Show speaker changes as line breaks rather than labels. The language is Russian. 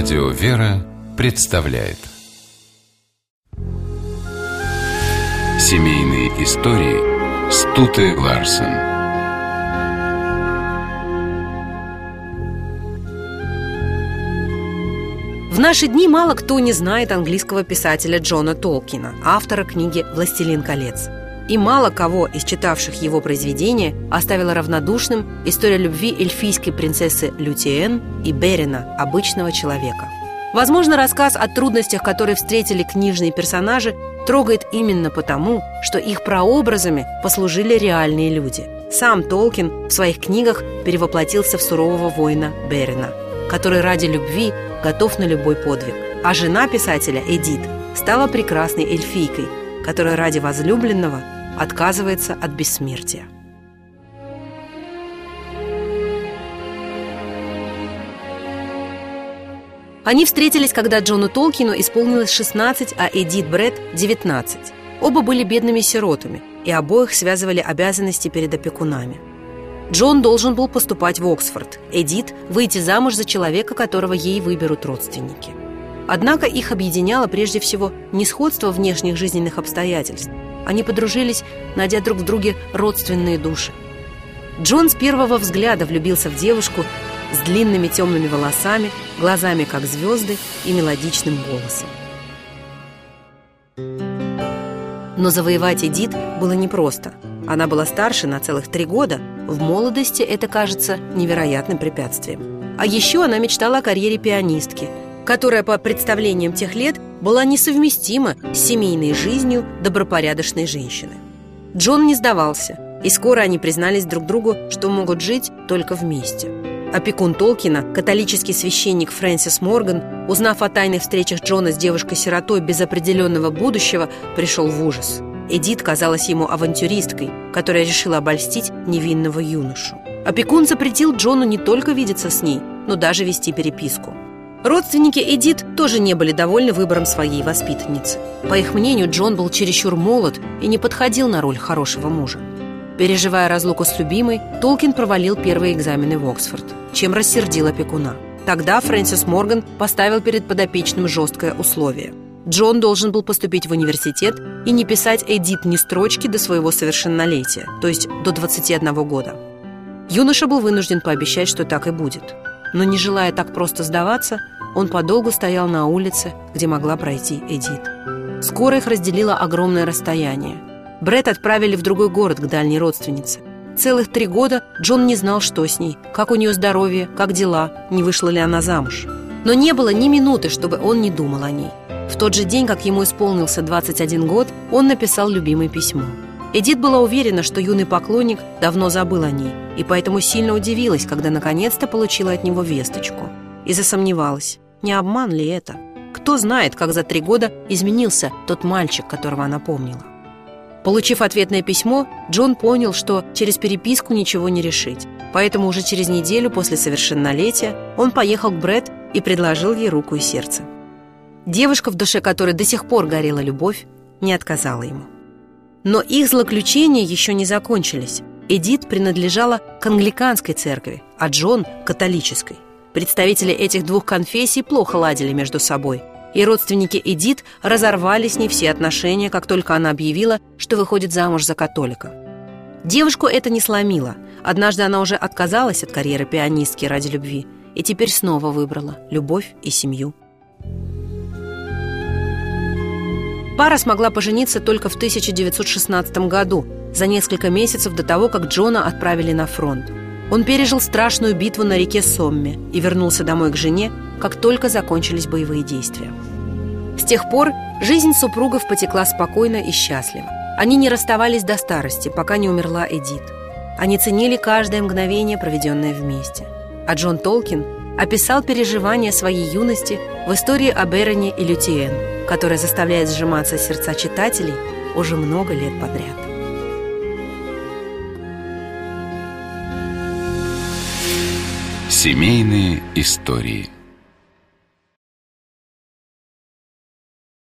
Радио «Вера» представляет Семейные истории Стуты Ларсен
В наши дни мало кто не знает английского писателя Джона Толкина, автора книги «Властелин колец». И мало кого из читавших его произведения оставила равнодушным история любви эльфийской принцессы Лютиен и Берина, обычного человека. Возможно, рассказ о трудностях, которые встретили книжные персонажи, трогает именно потому, что их прообразами послужили реальные люди. Сам Толкин в своих книгах перевоплотился в сурового воина Берина, который ради любви готов на любой подвиг. А жена писателя, Эдит, стала прекрасной эльфийкой, которая ради возлюбленного – отказывается от бессмертия. Они встретились, когда Джону Толкину исполнилось 16, а Эдит Бретт – 19. Оба были бедными сиротами, и обоих связывали обязанности перед опекунами. Джон должен был поступать в Оксфорд, Эдит – выйти замуж за человека, которого ей выберут родственники. Однако их объединяло прежде всего не сходство внешних жизненных обстоятельств, они подружились, найдя друг в друге родственные души. Джон с первого взгляда влюбился в девушку с длинными темными волосами, глазами как звезды и мелодичным голосом. Но завоевать Эдит было непросто. Она была старше на целых три года. В молодости это кажется невероятным препятствием. А еще она мечтала о карьере пианистки, которая по представлениям тех лет была несовместима с семейной жизнью добропорядочной женщины. Джон не сдавался, и скоро они признались друг другу, что могут жить только вместе. Опекун Толкина, католический священник Фрэнсис Морган, узнав о тайных встречах Джона с девушкой-сиротой без определенного будущего, пришел в ужас. Эдит казалась ему авантюристкой, которая решила обольстить невинного юношу. Опекун запретил Джону не только видеться с ней, но даже вести переписку. Родственники Эдит тоже не были довольны выбором своей воспитанницы. По их мнению, Джон был чересчур молод и не подходил на роль хорошего мужа. Переживая разлуку с любимой, Толкин провалил первые экзамены в Оксфорд, чем рассердил опекуна. Тогда Фрэнсис Морган поставил перед подопечным жесткое условие. Джон должен был поступить в университет и не писать Эдит ни строчки до своего совершеннолетия, то есть до 21 года. Юноша был вынужден пообещать, что так и будет – но не желая так просто сдаваться, он подолгу стоял на улице, где могла пройти Эдит. Скоро их разделило огромное расстояние. Бред отправили в другой город к дальней родственнице. Целых три года Джон не знал, что с ней, как у нее здоровье, как дела, не вышла ли она замуж. Но не было ни минуты, чтобы он не думал о ней. В тот же день, как ему исполнился 21 год, он написал любимое письмо – Эдит была уверена, что юный поклонник давно забыл о ней, и поэтому сильно удивилась, когда наконец-то получила от него весточку. И засомневалась, не обман ли это? Кто знает, как за три года изменился тот мальчик, которого она помнила. Получив ответное письмо, Джон понял, что через переписку ничего не решить. Поэтому уже через неделю после совершеннолетия он поехал к Брэд и предложил ей руку и сердце. Девушка, в душе которой до сих пор горела любовь, не отказала ему. Но их злоключения еще не закончились. Эдит принадлежала к англиканской церкви, а Джон – католической. Представители этих двух конфессий плохо ладили между собой, и родственники Эдит разорвали с ней все отношения, как только она объявила, что выходит замуж за католика. Девушку это не сломило. Однажды она уже отказалась от карьеры пианистки ради любви и теперь снова выбрала любовь и семью. Пара смогла пожениться только в 1916 году, за несколько месяцев до того, как Джона отправили на фронт. Он пережил страшную битву на реке Сомме и вернулся домой к жене, как только закончились боевые действия. С тех пор жизнь супругов потекла спокойно и счастливо. Они не расставались до старости, пока не умерла Эдит. Они ценили каждое мгновение, проведенное вместе. А Джон Толкин описал переживания своей юности в истории об Эроне и Лютиен – которая заставляет сжиматься сердца читателей уже много лет подряд.
Семейные истории –